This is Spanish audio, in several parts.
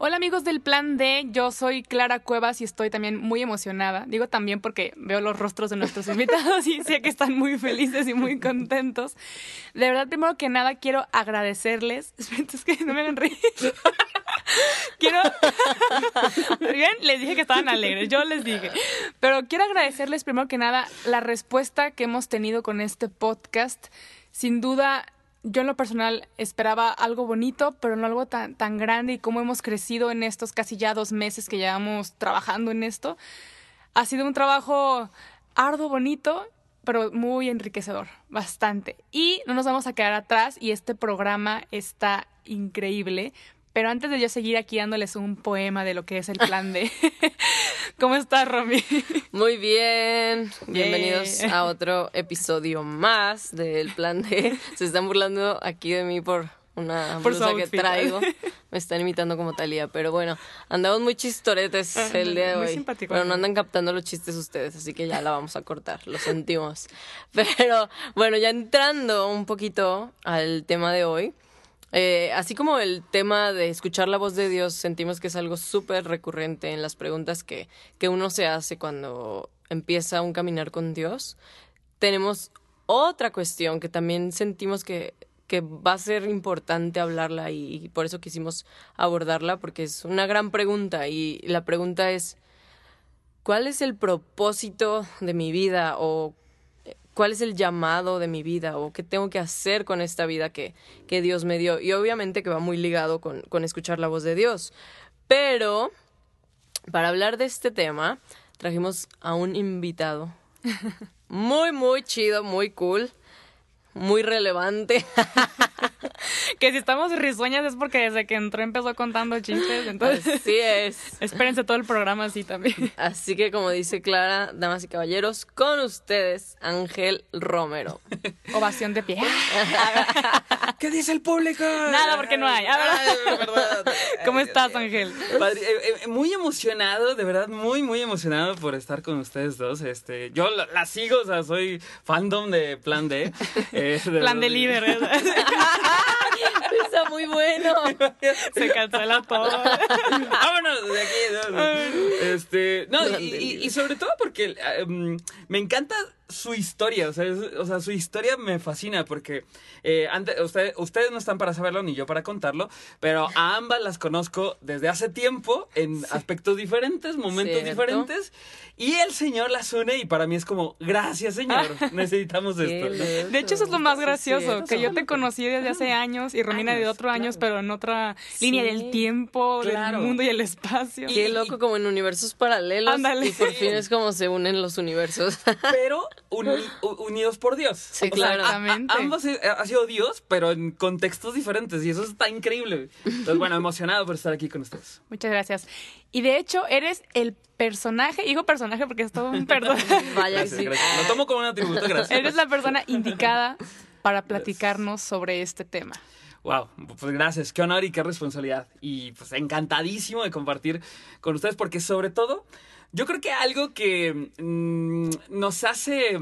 Hola amigos del Plan D, yo soy Clara Cuevas y estoy también muy emocionada. Digo también porque veo los rostros de nuestros invitados y sé que están muy felices y muy contentos. De verdad, primero que nada, quiero agradecerles. Es que no me hagan reír. quiero. Bien, les dije que estaban alegres, yo les dije. Pero quiero agradecerles primero que nada la respuesta que hemos tenido con este podcast. Sin duda, yo en lo personal esperaba algo bonito, pero no algo tan, tan grande y cómo hemos crecido en estos casi ya dos meses que llevamos trabajando en esto. Ha sido un trabajo arduo, bonito, pero muy enriquecedor, bastante. Y no nos vamos a quedar atrás y este programa está increíble. Pero antes de yo seguir aquí dándoles un poema de lo que es el plan de... ¿Cómo estás, Romy? Muy bien. Bienvenidos a otro episodio más del plan D. Se están burlando aquí de mí por una Por blusa que traigo. Me están imitando como Talía, pero bueno, andamos muy chistoretes Ah, el día de muy hoy. simpático. Pero no andan captando los chistes ustedes, así que ya la vamos a cortar, lo sentimos. Pero bueno, ya entrando un poquito al tema de hoy. Eh, así como el tema de escuchar la voz de Dios, sentimos que es algo súper recurrente en las preguntas que, que uno se hace cuando empieza un caminar con Dios. Tenemos otra cuestión que también sentimos que, que va a ser importante hablarla y, y por eso quisimos abordarla porque es una gran pregunta y la pregunta es, ¿cuál es el propósito de mi vida o cuál es el llamado de mi vida o qué tengo que hacer con esta vida que, que Dios me dio? Y obviamente que va muy ligado con, con escuchar la voz de Dios. Pero para hablar de este tema, trajimos a un invitado muy, muy chido, muy cool, muy relevante. Que si estamos risueñas es porque desde que entró empezó contando chistes. Entonces, Así es. espérense todo el programa así también. Así que como dice Clara, damas y caballeros, con ustedes, Ángel Romero. Ovación de pie. ¿Qué dice el público? Nada, porque no hay. ¿Cómo estás. Ángel? Padre, eh, eh, muy emocionado, de verdad, muy, muy emocionado por estar con ustedes dos. Este, yo la, la sigo, o sea, soy fandom de Plan D. eh, Plan de líder. Está muy bueno. Se cancela todo. Vámonos de aquí. ¿no? Este, no, y sobre todo porque eh, mm, me encanta su historia, o sea, es- o sea, su historia me fascina porque eh, antes, usted- ustedes no están para saberlo ni yo para contarlo, pero a ambas las conozco desde hace tiempo en aspectos diferentes, momentos Cierto. diferentes, y el Señor las une y para mí es como, gracias Señor, necesitamos esto. De hecho, eso es lo más gracioso, que yo te conocí desde hace años y Romina de Años, otro años, claro. pero en otra Sí. línea del tiempo, Claro. del mundo y el espacio. Qué loco como en universos paralelos. Ándale. Y por fin es como se unen los universos. pero uni- unidos por Dios. Sí, O sea, claro. a- a- Exactamente. ambos ha sido Dios, pero en contextos diferentes y eso está increíble. Entonces, bueno, emocionado por estar aquí con ustedes. Muchas gracias. Y de hecho, eres el personaje, digo personaje porque es todo un perdón. Vaya, Gracias, sí. gracias. Lo tomo como un atributo, gracias. Eres la persona indicada para platicarnos sobre este tema. Wow, pues gracias, qué honor y qué responsabilidad. Y pues encantadísimo de compartir con ustedes porque sobre todo, yo creo que algo que mm, nos hace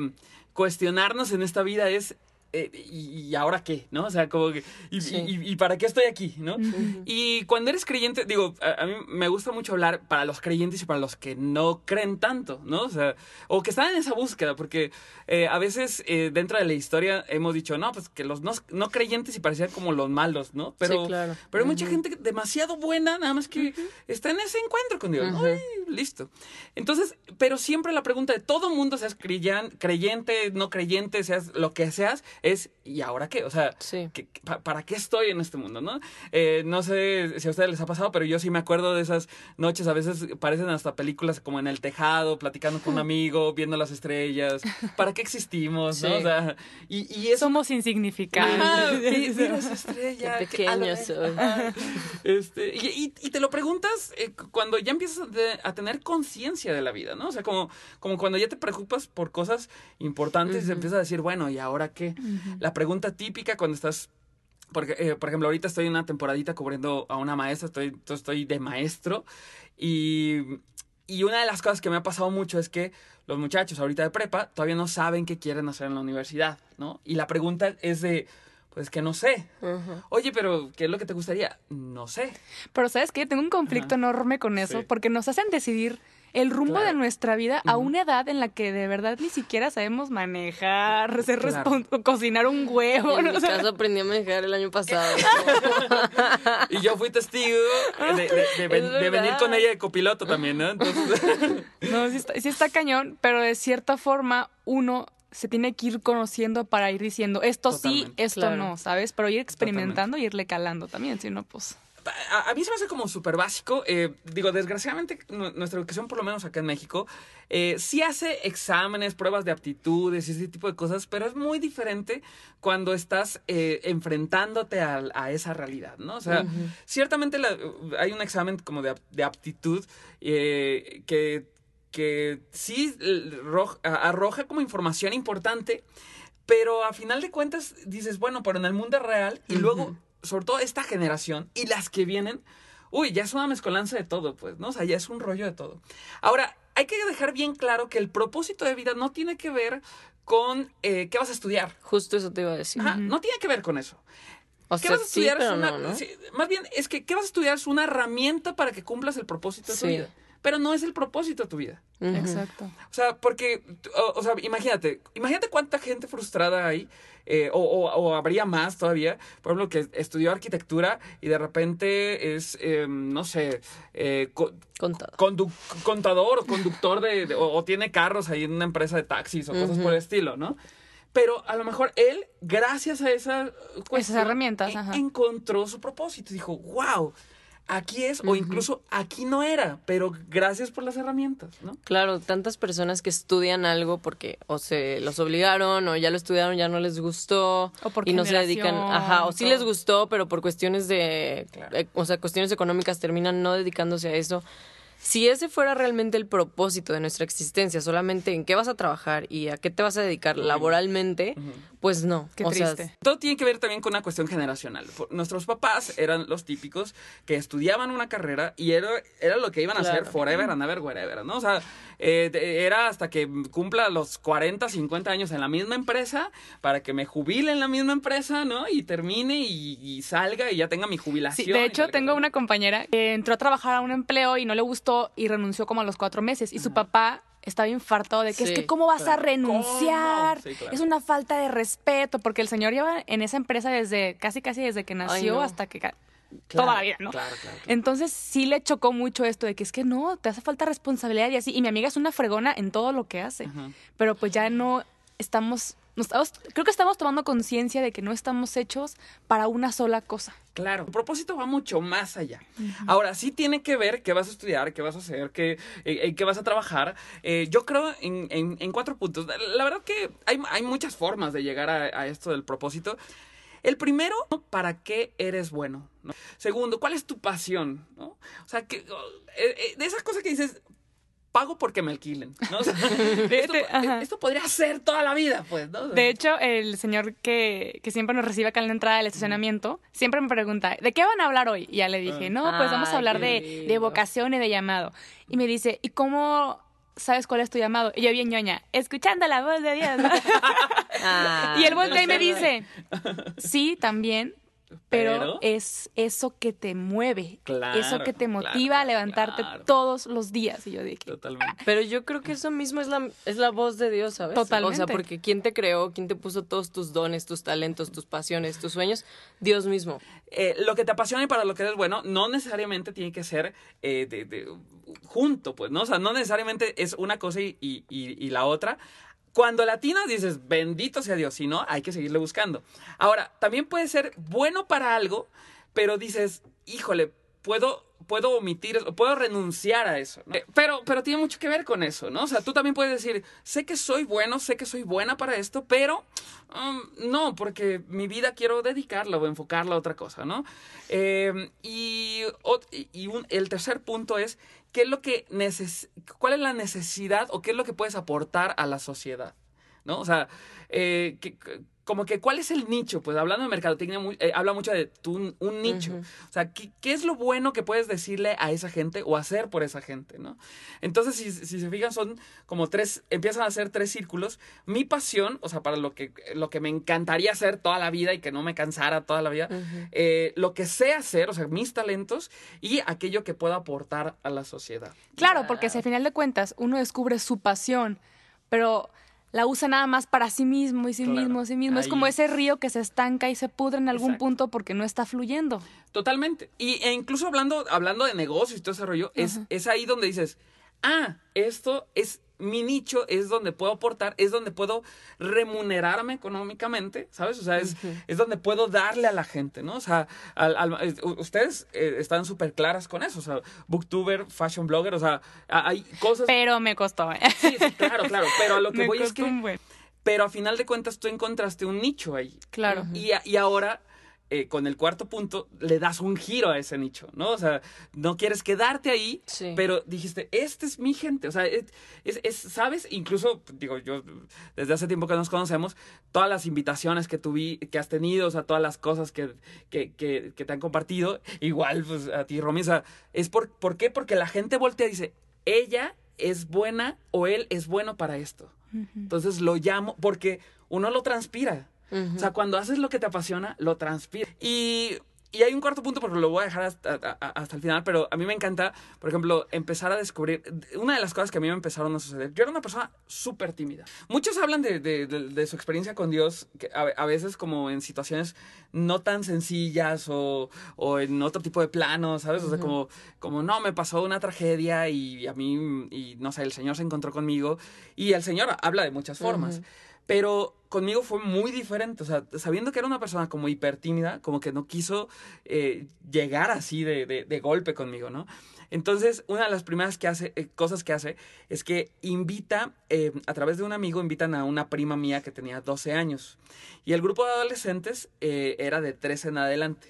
cuestionarnos en esta vida es... eh, ¿y, y ahora qué? ¿No? O sea, como que... ¿y, Sí. y- y para qué estoy aquí? ¿No? Y cuando eres creyente, digo, a, a mí me gusta mucho hablar para los creyentes y para los que no creen tanto, ¿no? O sea, o que están en esa búsqueda, porque eh, a veces eh, dentro de la historia hemos dicho, no, pues que los no, no creyentes y parecían como los malos, ¿no? Pero, Sí, claro. pero hay mucha gente demasiado buena, nada más que está en ese encuentro con Dios. Listo. Entonces, pero siempre la pregunta de todo mundo, seas creyente, no creyente, seas lo que seas, es ¿y ahora qué? O sea, Sí. ¿qué- qué- pa- ¿para qué estoy en este mundo, no? Eh, no sé si a ustedes les ha pasado, pero yo sí me acuerdo de esas noches, a veces parecen hasta películas como en el tejado, platicando con un amigo, viendo las estrellas. ¿Para qué existimos, no? O sea, y, y eso... Somos insignificantes. Mira esa estrella. Qué qué pequeño ándale. soy. Ajá. Este, y, y- y te lo preguntas eh, cu- cuando ya empiezas a, te- a tener conciencia de la vida, ¿no? O sea, como, como cuando ya te preocupas por cosas importantes y Ujú. empiezas a decir, bueno, ¿y ahora qué? La pregunta típica cuando estás porque, eh, por ejemplo, ahorita estoy en una temporadita cubriendo a una maestra, estoy, estoy de maestro y, y una de las cosas que me ha pasado mucho es que los muchachos ahorita de prepa todavía no saben qué quieren hacer en la universidad, ¿no? Y la pregunta es de, pues que no sé. Oye, pero ¿qué es lo que te gustaría? No sé. Pero ¿sabes qué? Tengo un conflicto enorme con eso porque nos hacen decidir el rumbo de nuestra vida a una edad en la que de verdad ni siquiera sabemos manejar, ser cocinar un huevo. En mi caso aprendí a manejar el año pasado. y yo fui testigo de, venir con ella de copiloto también, ¿no? Entonces... no, sí está, sí está cañón, pero de cierta forma uno se tiene que ir conociendo para ir diciendo esto sí, esto no, ¿sabes? Pero ir experimentando y irle calando también, si no, pues a, mí se me hace como súper básico. Eh, digo, desgraciadamente, nuestra educación, por lo menos acá en México, eh, sí hace exámenes, pruebas de aptitudes y ese tipo de cosas, pero es muy diferente cuando estás eh, enfrentándote a, esa realidad, ¿no? O sea, ciertamente hay un examen como de, de aptitud que, que sí arroja como información importante pero a final de cuentas dices, bueno, pero en el mundo real y luego sobre todo esta generación y las que vienen, uy, ya es una mezcolanza de todo, pues, ¿no? O sea, ya es un rollo de todo. Ahora, hay que dejar bien claro que el propósito de vida no tiene que ver con eh, qué vas a estudiar. Justo eso te iba a decir. no tiene que ver con eso. O ¿Qué vas a estudiar? es una, más bien, es que ¿qué vas a estudiar? Es una herramienta para que cumplas el propósito de tu vida pero no es el propósito de tu vida. Exacto. O sea, porque, o, sea, imagínate, imagínate cuánta gente frustrada hay, eh, o, habría más todavía, por ejemplo, que estudió arquitectura y de repente es, em, no sé, eh, contador o conductor de, o, tiene carros ahí en una empresa de taxis o cosas por el estilo, ¿no? Pero a lo mejor él, gracias a esa esas herramientas, encontró su propósito. Dijo, wow, aquí es o incluso aquí no era, pero gracias por las herramientas, ¿no? Claro, tantas personas que estudian algo porque o se los obligaron o ya lo estudiaron, ya no les gustó o y no se dedican, ajá, o sí les gustó, pero por cuestiones de, eh, o sea, cuestiones económicas terminan no dedicándose a eso. Si ese fuera realmente el propósito de nuestra existencia, solamente en qué vas a trabajar y a qué te vas a dedicar laboralmente, pues no. Qué triste. todo tiene que ver también con una cuestión generacional. Nuestros papás eran los típicos que estudiaban una carrera y era, era lo que iban a hacer forever and ever, wherever, ¿no? O sea, eh, era hasta que cumpla los 40, 50 años en la misma empresa para que me jubile en la misma empresa, ¿no? Y termine y, salga y ya tenga mi jubilación. Sí, de hecho, tengo una compañera que entró a trabajar a un empleo y no le gustó y renunció como a los cuatro meses. Y su papá estaba infartado de que es que cómo vas a renunciar, es una falta de respeto, porque el señor lleva en esa empresa desde casi casi desde que nació hasta que todavía, ¿no? Entonces sí le chocó mucho esto de que es que no, te hace falta responsabilidad y así. Y mi amiga es una fregona en todo lo que hace, pero pues ya no estamos, creo que estamos tomando conciencia de que no estamos hechos para una sola cosa. Claro, el propósito va mucho más allá. Ahora, sí tiene que ver qué vas a estudiar, qué vas a hacer, qué, eh, qué vas a trabajar. Eh, yo creo en, en, cuatro puntos. La verdad que hay, hay muchas formas de llegar a, a esto del propósito. El primero, ¿para qué eres bueno? Segundo, ¿cuál es tu pasión? ¿no? O sea, que, eh, eh, de esas cosas que dices, pago porque me alquilen, ¿no? esto, podría ser toda la vida, pues, ¿no? De hecho, el señor que, siempre nos recibe acá en la entrada del estacionamiento, siempre me pregunta, ¿de qué van a hablar hoy? Y ya le dije, no, pues vamos a hablar de, de vocación y de llamado. Y me dice, ¿y cómo ¿sabes cuál es tu llamado? Y yo bien ñoña, escuchando la voz de Dios. y él voltea y me dice, sí, también, pero, es eso que te mueve, eso que te motiva a levantarte todos los días. Y yo dije, totalmente. Pero yo creo que eso mismo es la, es la voz de Dios, ¿sabes? Totalmente. O sea, porque ¿quién te creó? ¿Quién te puso todos tus dones, tus talentos, tus pasiones, tus sueños? Dios mismo. Eh, lo que te apasiona y para lo que eres bueno, no necesariamente tiene que ser eh, de, junto, pues, ¿no? O sea, no necesariamente es una cosa y, y, y la otra. Cuando latino dices, bendito sea Dios, si no, hay que seguirle buscando. Ahora, también puede ser bueno para algo, pero dices, híjole, puedo puedo omitir, puedo renunciar a eso. Pero, pero tiene mucho que ver con eso, ¿no? O sea, tú también puedes decir, sé que soy bueno, sé que soy buena para esto, pero um, no, porque mi vida quiero dedicarla o enfocarla a otra cosa, ¿no? Em, y, y el tercer punto es, ¿qué es lo que neces ¿cuál es la necesidad o qué es lo que puedes aportar a la sociedad? ¿No? O sea, eh, como que cuál es el nicho, pues hablando de mercadotecnia, muy- eh, habla mucho de tu, un nicho. O sea, ¿qué, qué es lo bueno que puedes decirle a esa gente o hacer por esa gente, ¿no? Entonces, si, si se fijan, son como tres, empiezan a ser tres círculos. Mi pasión, o sea, para lo que, lo que me encantaría hacer toda la vida y que no me cansara toda la vida, eh, lo que sé hacer, o sea, mis talentos y aquello que puedo aportar a la sociedad. Claro, porque si al final de cuentas uno descubre su pasión, pero la usa nada más para sí mismo y sí Claro. mismo, sí mismo. Es como ese río que se estanca y se pudre en algún Exacto. punto porque no está fluyendo. Totalmente. Y, e incluso hablando, hablando de negocios y todo ese rollo, es, es ahí donde dices, ah, esto es mi nicho, es donde puedo aportar, es donde puedo remunerarme económicamente, ¿sabes? O sea, es, es donde puedo darle a la gente, ¿no? O sea, al- al- ustedes eh, están súper claras con eso, o sea, booktuber, fashion blogger, o sea, hay cosas... Pero me costó. ¿eh? Sí, sí, claro, claro, pero a lo que me voy es que... Pero a final de cuentas tú encontraste un nicho ahí. Claro. Y, y ahora, eh, con el cuarto punto, le das un giro a ese nicho, ¿no? O sea, no quieres quedarte ahí, Sí. pero dijiste, esta es mi gente. O sea, es, es- es- ¿sabes? Incluso, digo, yo, desde hace tiempo que nos conocemos, todas las invitaciones que tuvi, que has tenido, o sea, todas las cosas que, que, que, que te han compartido, igual, pues, a ti, Romy, o sea, es por, ¿por qué? Porque la gente voltea y dice, ella es buena o él es bueno para esto. Entonces lo llamo porque uno lo transpira. O sea, cuando haces lo que te apasiona, lo transpira. Y, y hay un cuarto punto, porque lo voy a dejar hasta, hasta el final, pero a mí me encanta, por ejemplo, empezar a descubrir. Una de las cosas que a mí me empezaron a suceder. Yo era una persona súper tímida. Muchos hablan de, de- de- de su experiencia con Dios, que a, a veces como en situaciones no tan sencillas o, o en otro tipo de planos, ¿sabes? O sea, como, como no, me pasó una tragedia y a mí, y no sé, el Señor se encontró conmigo. Y el Señor habla de muchas formas. Pero conmigo fue muy diferente, o sea, sabiendo que era una persona como hiper tímida, como que no quiso eh, llegar así de, de- golpe conmigo, ¿no? Entonces, una de las primeras que hace, eh, cosas que hace es que invita, eh, a través de un amigo, invitan a una prima mía que tenía 12 años. Y el grupo de adolescentes era de 13 en adelante.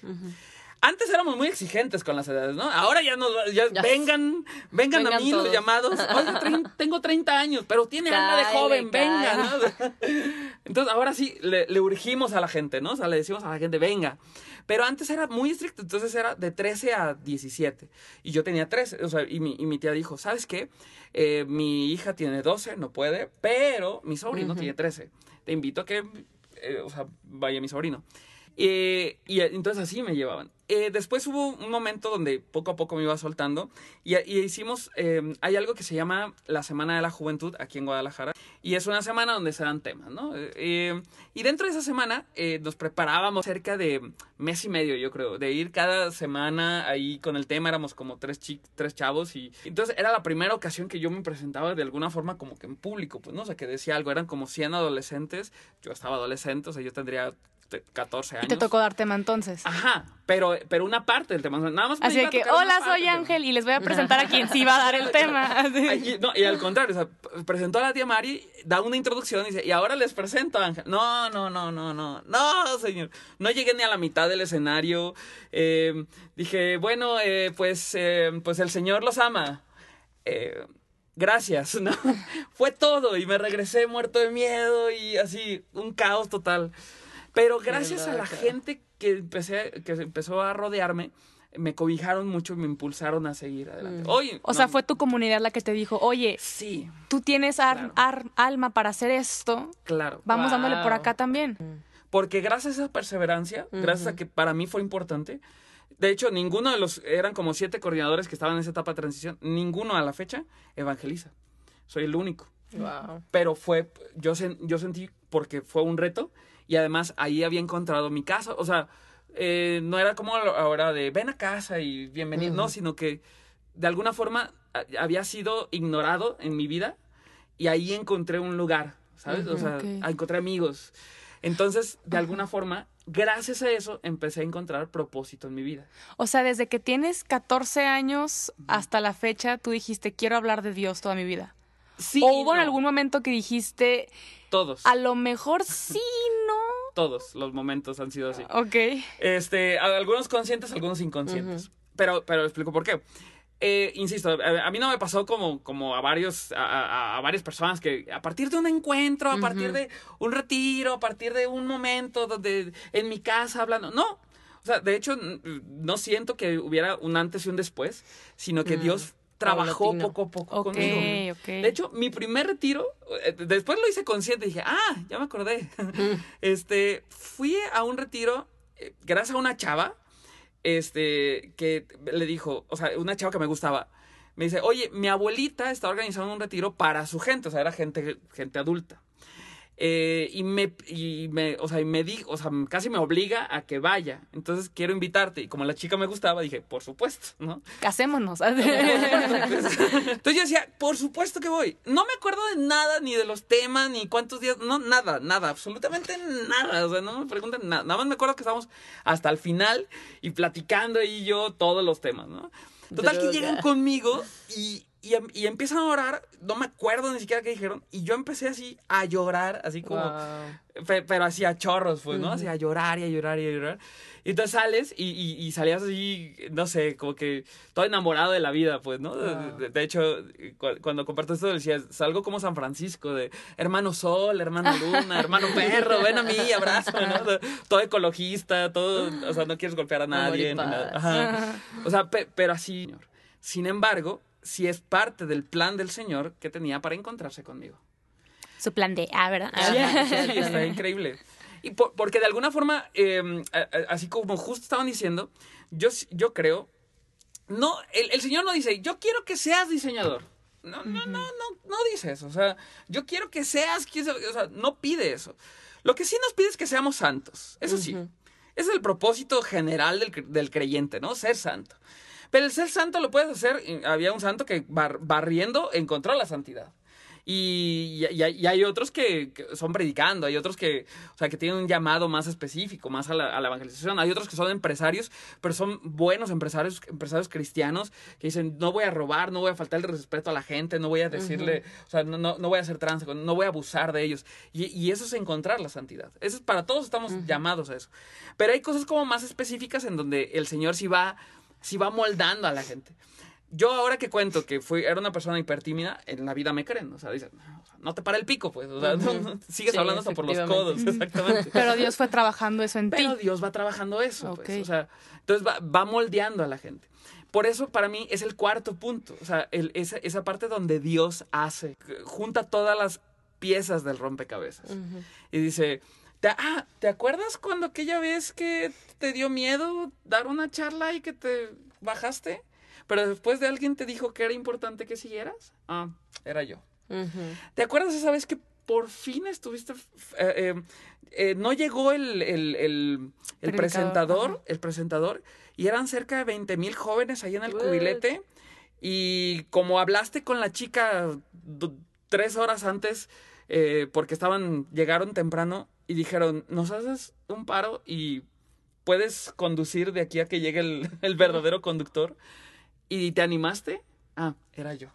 Antes éramos muy exigentes con las edades, ¿no? Ahora ya nos ya, vengan, vengan, a Vengan mí los llamados. Tengo 30 años, pero tiene alma de joven, venga, cáele. ¿no? Entonces ahora sí le, le urgimos a la gente, ¿no? O sea, le decimos a la gente, venga. Pero antes era muy estricto, entonces era de 13 a 17. Y yo tenía 13, o sea, y mi, y mi tía dijo, ¿sabes qué? Eh, mi hija tiene 12, no puede, pero mi sobrino tiene 13. Te invito a que, eh, o sea, vaya mi sobrino. Eh, y entonces así me llevaban. Eh, después hubo un momento donde poco a poco me iba soltando y, hicimos, eh, hay algo que se llama la Semana de la Juventud aquí en Guadalajara y es una semana donde se dan temas, ¿no? Eh, y dentro de esa semana nos preparábamos cerca de mes y medio, yo creo, de ir cada semana ahí con el tema, éramos como tres, chi- tres chavos y entonces era la primera ocasión que yo me presentaba de alguna forma como que en público, pues, ¿no? O sea, que decía algo, eran como 100 adolescentes, yo estaba adolescente, o sea, yo tendría te- 14 años. Y te tocó dar tema entonces. Ajá, pero, pero una parte del tema. Nada más Así que, hola, soy. Ángel y les voy a presentar a quien sí va a dar el tema. Y- no, y al contrario, o sea, presentó a la tía Mari, da una introducción y dice, y ahora les presento a Ángel. No, no, no, no, no, no, señor. No llegué ni a la mitad del escenario. Eh, dije, bueno, eh, pues, eh, pues el señor los ama. Eh, gracias, ¿no? Fue todo y me regresé muerto de miedo y así, un caos total. Pero gracias a la gente que empecé, que se empezó a rodearme, me cobijaron mucho y me impulsaron a seguir adelante. Oye, O sea, fue tu comunidad la que te dijo, oye, Sí, tú tienes ar- Claro. ar- alma para hacer esto, claro. vamos dándole por acá también. Porque gracias a esa perseverancia, gracias a que para mí fue importante, de hecho, ninguno de los, eran como siete coordinadores que estaban en esa etapa de transición, ninguno a la fecha evangeliza. Soy el único. Wow. Pero fue, yo, sen- yo sentí porque fue un reto y además ahí había encontrado mi casa. O sea, eh, no era como ahora de ven a casa y bienvenido, no, sino que de alguna forma había sido ignorado en mi vida y ahí encontré un lugar, ¿sabes? O sea, encontré amigos. Entonces, de alguna forma, gracias a eso, empecé a encontrar propósito en mi vida. O sea, desde que tienes 14 años hasta la fecha, tú dijiste, quiero hablar de Dios toda mi vida. Sí, o hubo en algún momento que dijiste, Todos, a lo mejor sí, no. todos los momentos han sido así. Ok. Este, algunos conscientes, algunos inconscientes. Pero, pero explico por qué. eh, insisto, a, a, mí no me pasó como, como a varios, a, a, a, varias personas que a partir de un encuentro, a partir de un retiro, a partir de un momento donde en mi casa hablando, no. O sea, de hecho, no siento que hubiera un antes y un después, sino que Mm, Dios trabajó paulatino. poco a poco conmigo. De hecho, mi primer retiro, eh, después lo hice consciente, dije, ah, ya me acordé. este, fui a un retiro eh, gracias a una chava, este, que le dijo, o sea, una chava que me gustaba, me dice, oye, mi abuelita está organizando un retiro para su gente, o sea, era gente, gente adulta. Eh, y me, y me, o sea, y me dijo, o sea, casi me obliga a que vaya. Entonces quiero invitarte. Y como la chica me gustaba, dije, por supuesto, ¿no? Casémonos. Entonces yo decía, por supuesto que voy. No me acuerdo de nada, ni de los temas, ni cuántos días, no, nada, nada, absolutamente nada. O sea, no me preguntan nada. Nada más me acuerdo que estábamos hasta el final y platicando ahí yo todos los temas, ¿no? Total que llegan conmigo y, y, em- y empiezan a orar, no me acuerdo ni siquiera qué dijeron, y yo empecé así a llorar, así como, Wow. Pe- pero así a chorros, pues, ¿no? Así a llorar y a llorar y a llorar. Y entonces sales y, y, y salías así, no sé, como que todo enamorado de la vida, pues, ¿no? De- Wow. De, de hecho, cu- cuando comparto esto decías, salgo como San Francisco, de hermano sol, hermano luna, hermano perro, ven a mí, abrázame, ¿no? Todo ecologista, todo, o sea, no quieres golpear a nadie. ni nada. Ajá. O sea, pe- pero así, señor. Sin embargo, sí es parte del plan del Señor que tenía para encontrarse conmigo. Su plan de A, ¿verdad? Ajá, sí, está increíble. Y por- porque de alguna forma, eh, a- así como justo estaban diciendo, yo, yo creo, no, el, el Señor no dice, yo quiero que seas diseñador. No, no, no, no, no dice eso. O sea, yo quiero que seas, o sea, no pide eso. Lo que sí nos pide es que seamos santos. Eso sí. Ese es el propósito general del, del creyente, ¿no? Ser santo. Pero el ser santo lo puedes hacer. Había un santo que bar- barriendo encontró la santidad. Y, y- y hay- otros que, que son predicando, hay otros que, o sea, que tienen un llamado más específico, más a la, a la evangelización. Hay otros que son empresarios, pero son buenos empresarios, empresarios cristianos que dicen, no voy a robar, no voy a faltar el respeto a la gente, no voy a decirle, o sea, no, no, no voy a hacer trans, no voy a abusar de ellos. Y, y eso es encontrar la santidad. Eso es para todos estamos llamados a eso. Pero hay cosas como más específicas en donde el Señor sí va, sí va moldando a la gente. Yo ahora que cuento que fui, era una persona hipertímida, en la vida me creen, o sea, dicen, no, te para el pico, pues, o sea, no- no- sigues Sí, hablando hasta por los codos, exactamente. Pero Dios fue trabajando eso en ti. Pero Dios va trabajando eso, pues, Ok. o sea, entonces va, va moldeando a la gente. Por eso para mí es el cuarto punto, o sea, el- esa, esa parte donde Dios hace, junta todas las piezas del rompecabezas. Y dice, ¿te, ah, ¿te acuerdas cuando aquella vez que te dio miedo dar una charla y que te bajaste? Pero después de alguien te dijo que era importante que siguieras. Ah, era yo. ¿Te acuerdas esa vez que por fin estuviste... eh, eh, eh, no llegó el, el, el- presentador, ajá. el presentador, y eran cerca de 20 mil jóvenes ahí en el What? cubilete. Y como hablaste con la chica tres horas antes, eh, porque estaban, llegaron temprano y dijeron, nos haces un paro y puedes conducir de aquí a que llegue el, el verdadero conductor. ¿Y te animaste? Ah, era yo.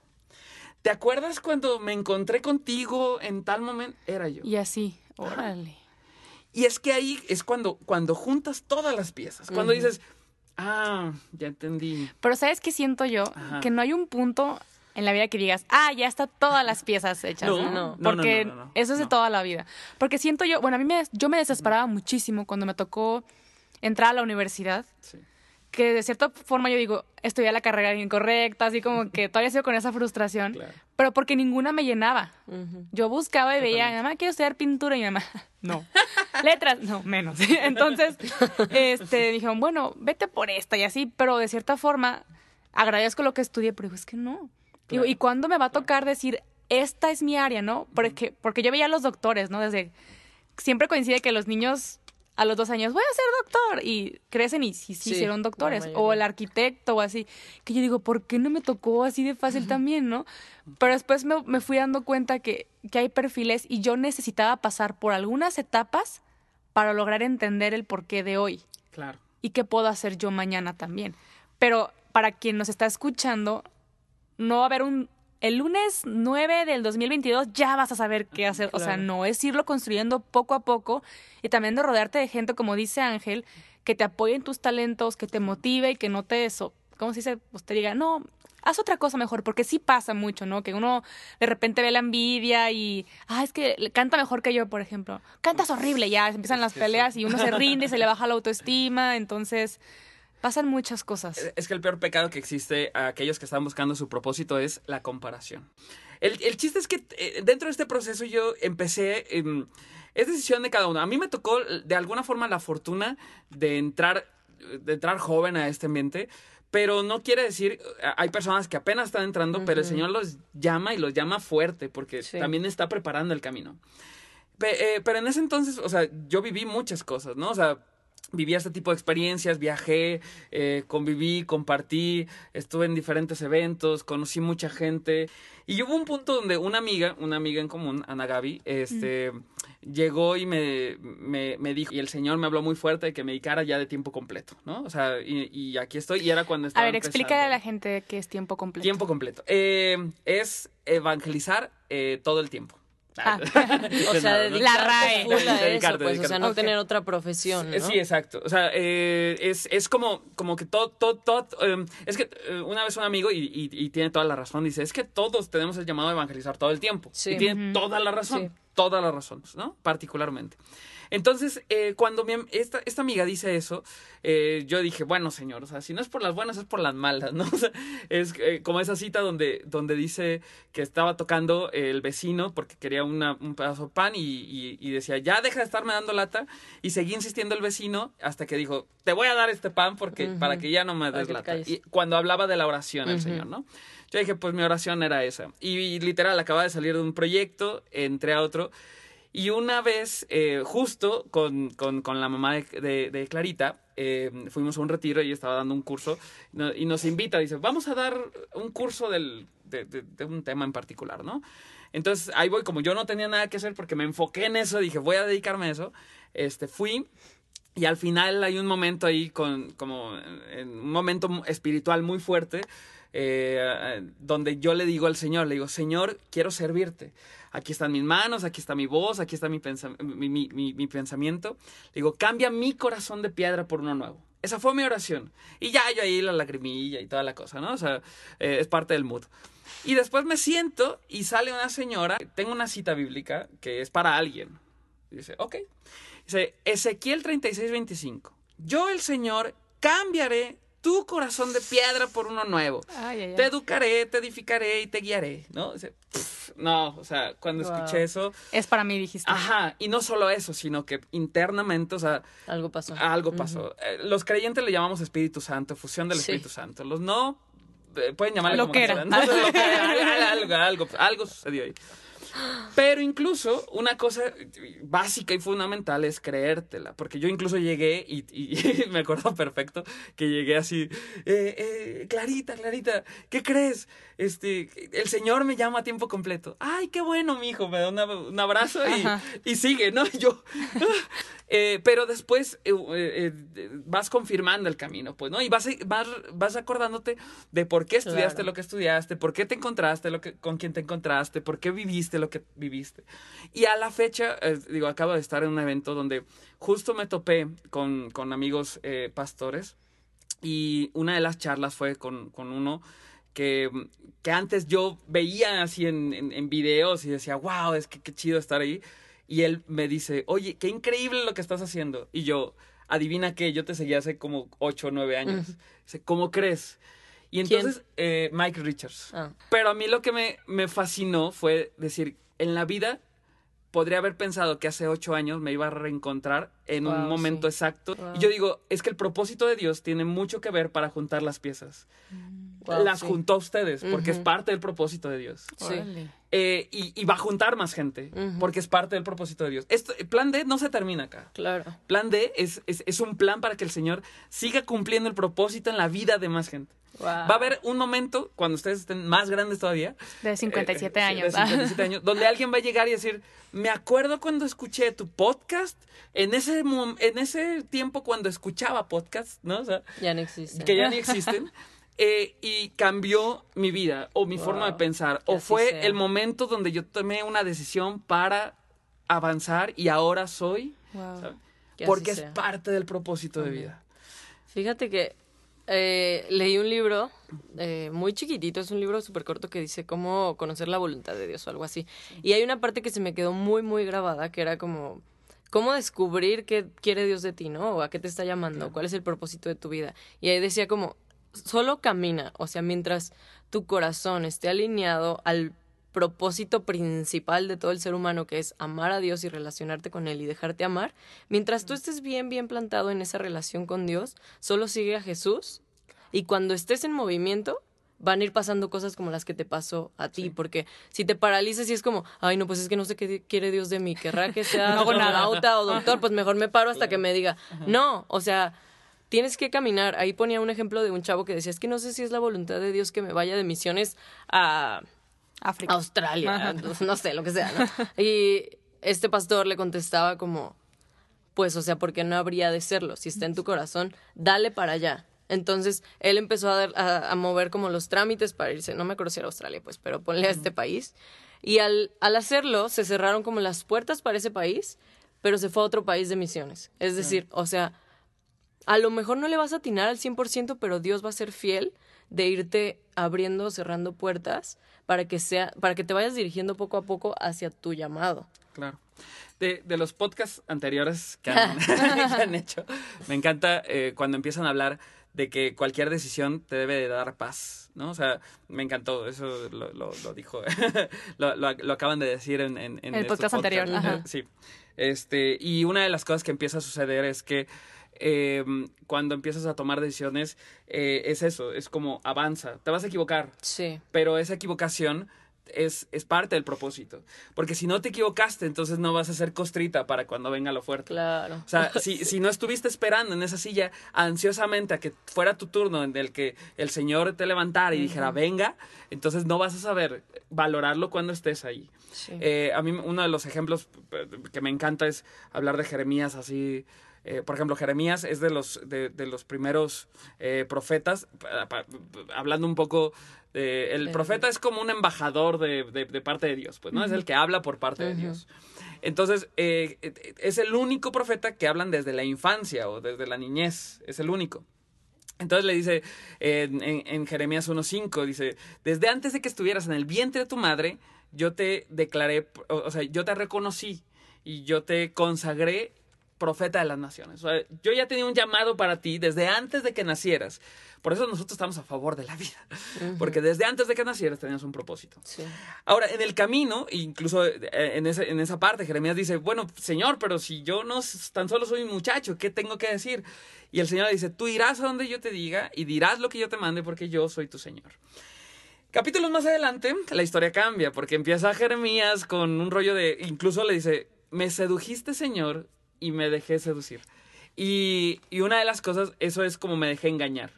¿Te acuerdas cuando me encontré contigo en tal momento? Era yo. Y así, órale. Y es que ahí es cuando, cuando juntas todas las piezas. Cuando dices, ah, ya entendí. Pero ¿sabes qué siento yo? Ajá. Que no hay un punto en la vida que digas, ah, ya está todas las piezas hechas. No, No, no, Porque no, eso es de toda la vida. Porque siento yo, bueno, a mí me, yo me desesperaba muchísimo cuando me tocó entrar a la universidad. Sí. Que de cierta forma yo digo, estudié la carrera incorrecta, así como que todavía sigo con esa frustración. Claro. Pero porque ninguna me llenaba. Yo buscaba y veía, Totalmente. mamá, quiero estudiar pintura. Y mi mamá, no. Letras, no, menos. Entonces, este, dijeron, bueno, vete por esta y así. Pero de cierta forma, agradezco lo que estudié, pero digo, es que no. Claro, ¿y cuándo me va a tocar decir, esta es mi área, no? Porque, porque yo veía a los doctores, ¿no? Desde, siempre coincide que los niños a los dos años, voy a ser doctor. Y crecen y sí, sí, Sí, hicieron doctores. O el arquitecto o así. Que yo digo, ¿por qué no me tocó así de fácil también, no? Pero después me, me fui dando cuenta que, que hay perfiles y yo necesitaba pasar por algunas etapas para lograr entender el porqué de hoy Claro. y qué puedo hacer yo mañana también. Pero para quien nos está escuchando, no va a haber un... El lunes 9 del 2022 ya vas a saber qué hacer. O sea, no es irlo construyendo poco a poco y también de rodearte de gente, como dice Ángel, que te apoye en tus talentos, que te motive y que no te... So ¿Cómo se dice? Usted diga, no, haz otra cosa mejor, porque sí pasa mucho, ¿no? Que uno de repente ve la envidia y, ah, es que canta mejor que yo, por ejemplo. Cantas horrible, ya empiezan las peleas y uno se rinde, se le baja la autoestima, entonces pasan muchas cosas. Es que el peor pecado que existe a aquellos que están buscando su propósito es la comparación. El, el chiste es que eh, dentro de este proceso yo empecé... Em, es decisión de cada uno. A mí me tocó de alguna forma la fortuna de entrar, de entrar joven a este ambiente, pero no quiere decir, hay personas que apenas están entrando, pero el Señor los llama y los llama fuerte, porque también está preparando el camino. Eh, pero en ese entonces, o sea, yo viví muchas cosas, ¿no? O sea, viví este tipo de experiencias, viajé, eh, conviví, compartí, estuve en diferentes eventos, conocí mucha gente. Y hubo un punto donde una amiga, una amiga en común, Ana Gaby, este, llegó y me, me, me, dijo, y el Señor me habló muy fuerte de que me dedicara ya de tiempo completo, ¿no? O sea, y, y aquí estoy, y era cuando estaba A ver, explícale a la gente qué es tiempo completo. Tiempo completo. Eh, es evangelizar eh, todo el tiempo. Ah. o sea, la RAE. pues, o sea, no tener otra profesión, ¿no? Sí, exacto. O sea, eh, es, es como, como que todo, todo, todo em, es que eh, una vez un amigo, y, y, tiene toda la razón, dice, es que todos tenemos el llamado a evangelizar todo el tiempo. Sí. Y tiene toda la razón, todas las razones, ¿no? Particularmente. Entonces, eh, cuando esta, esta, amiga dice eso, eh, yo dije, bueno, señor, o sea, si no es por las buenas, es por las malas, ¿no? O sea, es eh, como esa cita donde, donde dice que estaba tocando el vecino porque quería una, un pedazo de pan y, y, decía, ya deja de estarme dando lata. Y seguía insistiendo el vecino hasta que dijo, te voy a dar este pan porque, para que ya no me des lata. Y cuando hablaba de la oración el Señor, ¿no? Yo dije, pues mi oración era esa. Y, literal, acababa de salir de un proyecto, entré a otro. Y una vez, eh, justo con, con, con, la mamá de, de, Clarita, eh, fuimos a un retiro y estaba dando un curso y nos invita, dice, vamos a dar un curso del, de, de, un tema en particular, ¿no? Entonces ahí voy, como yo no tenía nada que hacer porque me enfoqué en eso, dije, voy a dedicarme a eso, este, fui y al final hay un momento ahí con, como, en un momento espiritual muy fuerte, eh, donde yo le digo al Señor, le digo, Señor, quiero servirte aquí están mis manos, aquí está mi voz, aquí está mi, mi, pensamiento. digo, cambia mi corazón de piedra por uno nuevo. Esa fue mi oración. Y ya yo ahí la lagrimilla y toda la cosa, ¿no? O sea, eh, es parte del mood. Y después me siento y sale una señora, tengo una cita bíblica que es para alguien. dice, ok. Dice, Ezequiel 36, Yo el Señor cambiaré tu corazón de piedra por uno nuevo. Te educaré, te edificaré y te guiaré, ¿no? no, o sea, cuando escuché eso... Es para mí, dijiste. Ajá, y no solo eso, sino que internamente, o sea... Algo pasó. Algo pasó. Eh, los creyentes le llamamos Espíritu Santo, fusión del Espíritu Santo. Los no, eh, pueden llamarle lo como que era. algo, algo, algo sucedió ahí. Pero incluso una cosa básica y fundamental es creértela, porque yo incluso llegué y, me acuerdo perfecto que llegué así, eh, eh, Clarita, Clarita, ¿qué crees? Este, el Señor me llama a tiempo completo. Ay, qué bueno, mi hijo, me da un abrazo y, y, sigue, ¿no? Yo, eh, pero después vas confirmando el camino, pues, ¿no? Y vas, vas, vas acordándote de por qué estudiaste lo que estudiaste, por qué te encontraste lo que, con quién te encontraste, por qué viviste lo que viviste. Y a la fecha, eh, digo, acabo de estar en un evento donde justo me topé con, con amigos eh, pastores y una de las charlas fue con, con uno que, que, antes yo veía así en, en, videos y decía, wow, es que qué chido estar ahí. Y él me dice, oye, qué increíble lo que estás haciendo. Y yo, adivina qué, yo te seguía hace como 8 o 9 años. Dice, ¿cómo crees? Y entonces, eh, Mike Richards. Ah. Pero a mí lo que me, me fascinó fue decir, en la vida podría haber pensado que hace ocho años me iba a reencontrar en un momento exacto. Y yo digo, es que el propósito de Dios tiene mucho que ver para juntar las piezas. Mm. las juntó a ustedes, porque es parte del propósito de Dios. Eh, y, va a juntar más gente, porque es parte del propósito de Dios. Esto, plan D no se termina acá. Claro. Plan D es, es, es un plan para que el Señor siga cumpliendo el propósito en la vida de más gente. Va a haber un momento, cuando ustedes estén más grandes todavía. De 57 eh, años. De 57 años, donde alguien va a llegar y decir, me acuerdo cuando escuché tu podcast, en ese, en ese tiempo cuando escuchaba podcast, ¿no? O sea, ya no existen. Que ya ni existen. Eh, y cambió mi vida o mi forma de pensar. o fue el momento donde yo tomé una decisión para avanzar y ahora soy. Porque es parte del propósito de vida. Fíjate que eh, leí un libro eh, muy chiquitito, es un libro súper corto que dice cómo conocer la voluntad de Dios o algo así. Y hay una parte que se me quedó muy, muy grabada, que era como cómo descubrir qué quiere Dios de ti, ¿no? O a qué te está llamando, cuál es el propósito de tu vida. Y ahí decía como, solo camina, o sea, mientras tu corazón esté alineado al propósito principal de todo el ser humano, que es amar a Dios y relacionarte con Él y dejarte amar, mientras tú estés bien, bien plantado en esa relación con Dios, solo sigue a Jesús y cuando estés en movimiento, van a ir pasando cosas como las que te pasó a ti, porque si te paralizas y es como, ay, no, pues es que no sé qué quiere Dios de mí, querrá que sea astronauta o doctor, pues mejor me paro hasta que me diga, no, o sea, tienes que caminar. Ahí ponía un ejemplo de un chavo que decía, es que no sé si es la voluntad de Dios que me vaya de misiones a África. Australia, Ajá. no sé, lo que sea, ¿no? Y este pastor le contestaba como, pues, o sea, ¿por qué no habría de serlo? Si está en tu corazón, dale para allá. Entonces, él empezó a, dar- a, a mover como los trámites para irse, no me acuerdo si era Australia, pues, pero ponle a este país. Y al, al hacerlo, se cerraron como las puertas para ese país, pero se fue a otro país de misiones. Es decir, o sea, a lo mejor no le vas a atinar al 100%, pero Dios va a ser fiel de irte abriendo, cerrando puertas para que sea para que te vayas dirigiendo poco a poco hacia tu llamado. Claro. De, de los podcasts anteriores que han, que han hecho, me encanta eh, cuando empiezan a hablar de que cualquier decisión te debe de dar paz, ¿no? O sea, me encantó, eso lo, lo, lo dijo, lo, lo, lo acaban de decir en, en, en El podcast anterior, ajá. Sí. Este, y una de las cosas que empieza a suceder es que eh, cuando empiezas a tomar decisiones, eh, es eso, es como avanza, te vas a equivocar, Sí. pero esa equivocación es, es parte del propósito. Porque si no te equivocaste, entonces no vas a ser costrita para cuando venga lo fuerte. Claro. O sea, si, si no estuviste esperando en esa silla ansiosamente a que fuera tu turno en el que el Señor te levantara y dijera, venga, entonces no vas a saber valorarlo cuando estés ahí. Sí. Eh, a mí uno de los ejemplos eh, que me encanta es hablar de Jeremías así. Eh, por ejemplo, Jeremías es de los, de, de los primeros eh, profetas, pa- pa- hablando un poco de... El Eh. profeta es como un embajador de, de- parte de Dios, pues, ¿no? Es el que habla por parte de. Dios. Entonces, eh, eh, es el único profeta que hablan desde la infancia o desde la niñez, es el único. Entonces le dice en, en- en Jeremías 1.5, dice, desde antes de que estuvieras en el vientre de tu madre, yo te declaré, o, o sea, yo te reconocí y yo te consagré profeta de las naciones. O sea, yo ya tenía un llamado para ti desde antes de que nacieras. Por eso nosotros estamos a favor de la vida, porque desde antes de que nacieras tenías un propósito. Sí. Ahora, en el camino, incluso eh, en, esa parte, Jeremías dice, bueno, Señor, pero si yo no tan solo soy un muchacho, ¿qué tengo que decir? Y el Señor le dice, tú irás a donde yo te diga y dirás lo que yo te mande porque yo soy tu Señor. Capítulos más adelante, la historia cambia porque empieza Jeremías con un rollo de, incluso le dice, me sedujiste, Señor, y me dejé seducir. Y, y una de las cosas, eso es como me dejé engañar.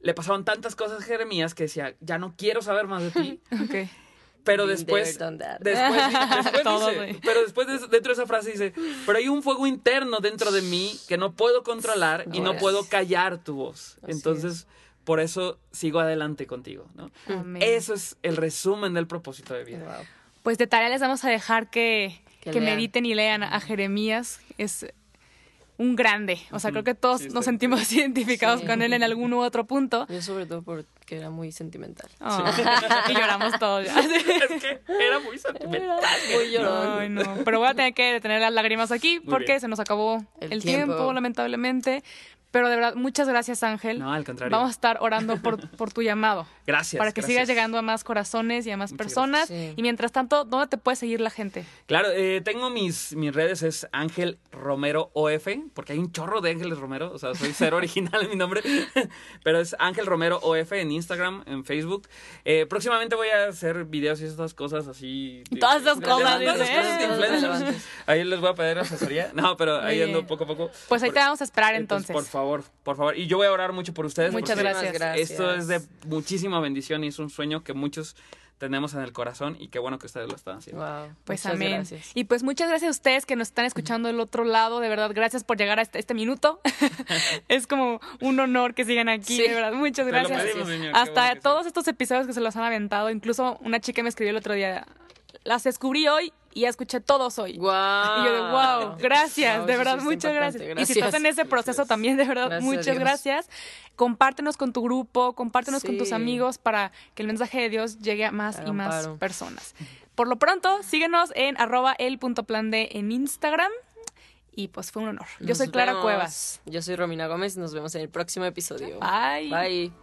Le pasaban tantas cosas a Jeremías que decía, ya no quiero saber más de ti. Ok. Pero después, después, después dice, pero después de- dentro de esa frase dice, pero hay un fuego interno dentro de mí que no puedo controlar y no puedo callar tu voz. Así Entonces, por eso sigo adelante contigo, ¿no? Amén. Eso es el resumen del propósito de vida. Wow. Pues de tarea les vamos a dejar que, Que que mediten y lean a Jeremías. Es un grande. O sea, creo que todos Sí, nos sentimos identificados Sí. con él en algún u otro punto. Yo sobre todo porque era muy sentimental. Oh, y lloramos todos. ya. es que era muy sentimental. Era muy llorón. No. Pero voy a tener que detener las lágrimas aquí Muy porque bien. se nos acabó el, El tiempo. tiempo. lamentablemente. Pero de verdad, muchas gracias, Ángel. No, al contrario. Vamos a estar orando por, por tu llamado. Gracias. para que gracias. sigas llegando a más corazones y a más Muchas personas. Sí. Y mientras tanto, ¿dónde te puede seguir la gente? Claro, eh, tengo mis, mis redes, es Ángel Romero OF, porque hay un chorro de Ángeles Romero, o sea, soy cero original en mi nombre, pero es Ángel Romero OF en Instagram, en Facebook. Eh, próximamente voy a hacer videos y estas cosas así. Todas esas cosas, de- cosas de. Ahí les voy a pedir asesoría. No, pero ahí ando poco a poco. Pues ahí Por- te vamos a esperar entonces. Por favor, por favor. Y yo voy a orar mucho por ustedes. Muchas gracias. Gracias. Esto es de muchísima bendición y es un sueño que muchos tenemos en el corazón y qué bueno que ustedes lo están haciendo. Wow. Pues Muchas amén. gracias. Y pues muchas gracias a ustedes que nos están escuchando del otro lado. De verdad, gracias por llegar a este, este minuto. es como un honor que sigan aquí. Sí. De verdad, muchas gracias. pedimos, Hasta bueno todos estos episodios que se los han aventado. Incluso una chica me escribió el otro día. Las descubrí hoy y ya escuché todos hoy. Guau. Y yo de wow, gracias, Wow, de verdad, sí muchas gracias. Y si estás en ese proceso también, de verdad, Gracias muchas gracias. Compártenos con tu grupo, compártenos con tus amigos para que el mensaje de Dios llegue a más y más personas. Por lo pronto, síguenos en arroba el punto plan en Instagram. Y pues fue un honor. Yo Nos soy Clara vemos. Cuevas. Yo soy Romina Gómez. Nos vemos en el próximo episodio. Bye. Bye.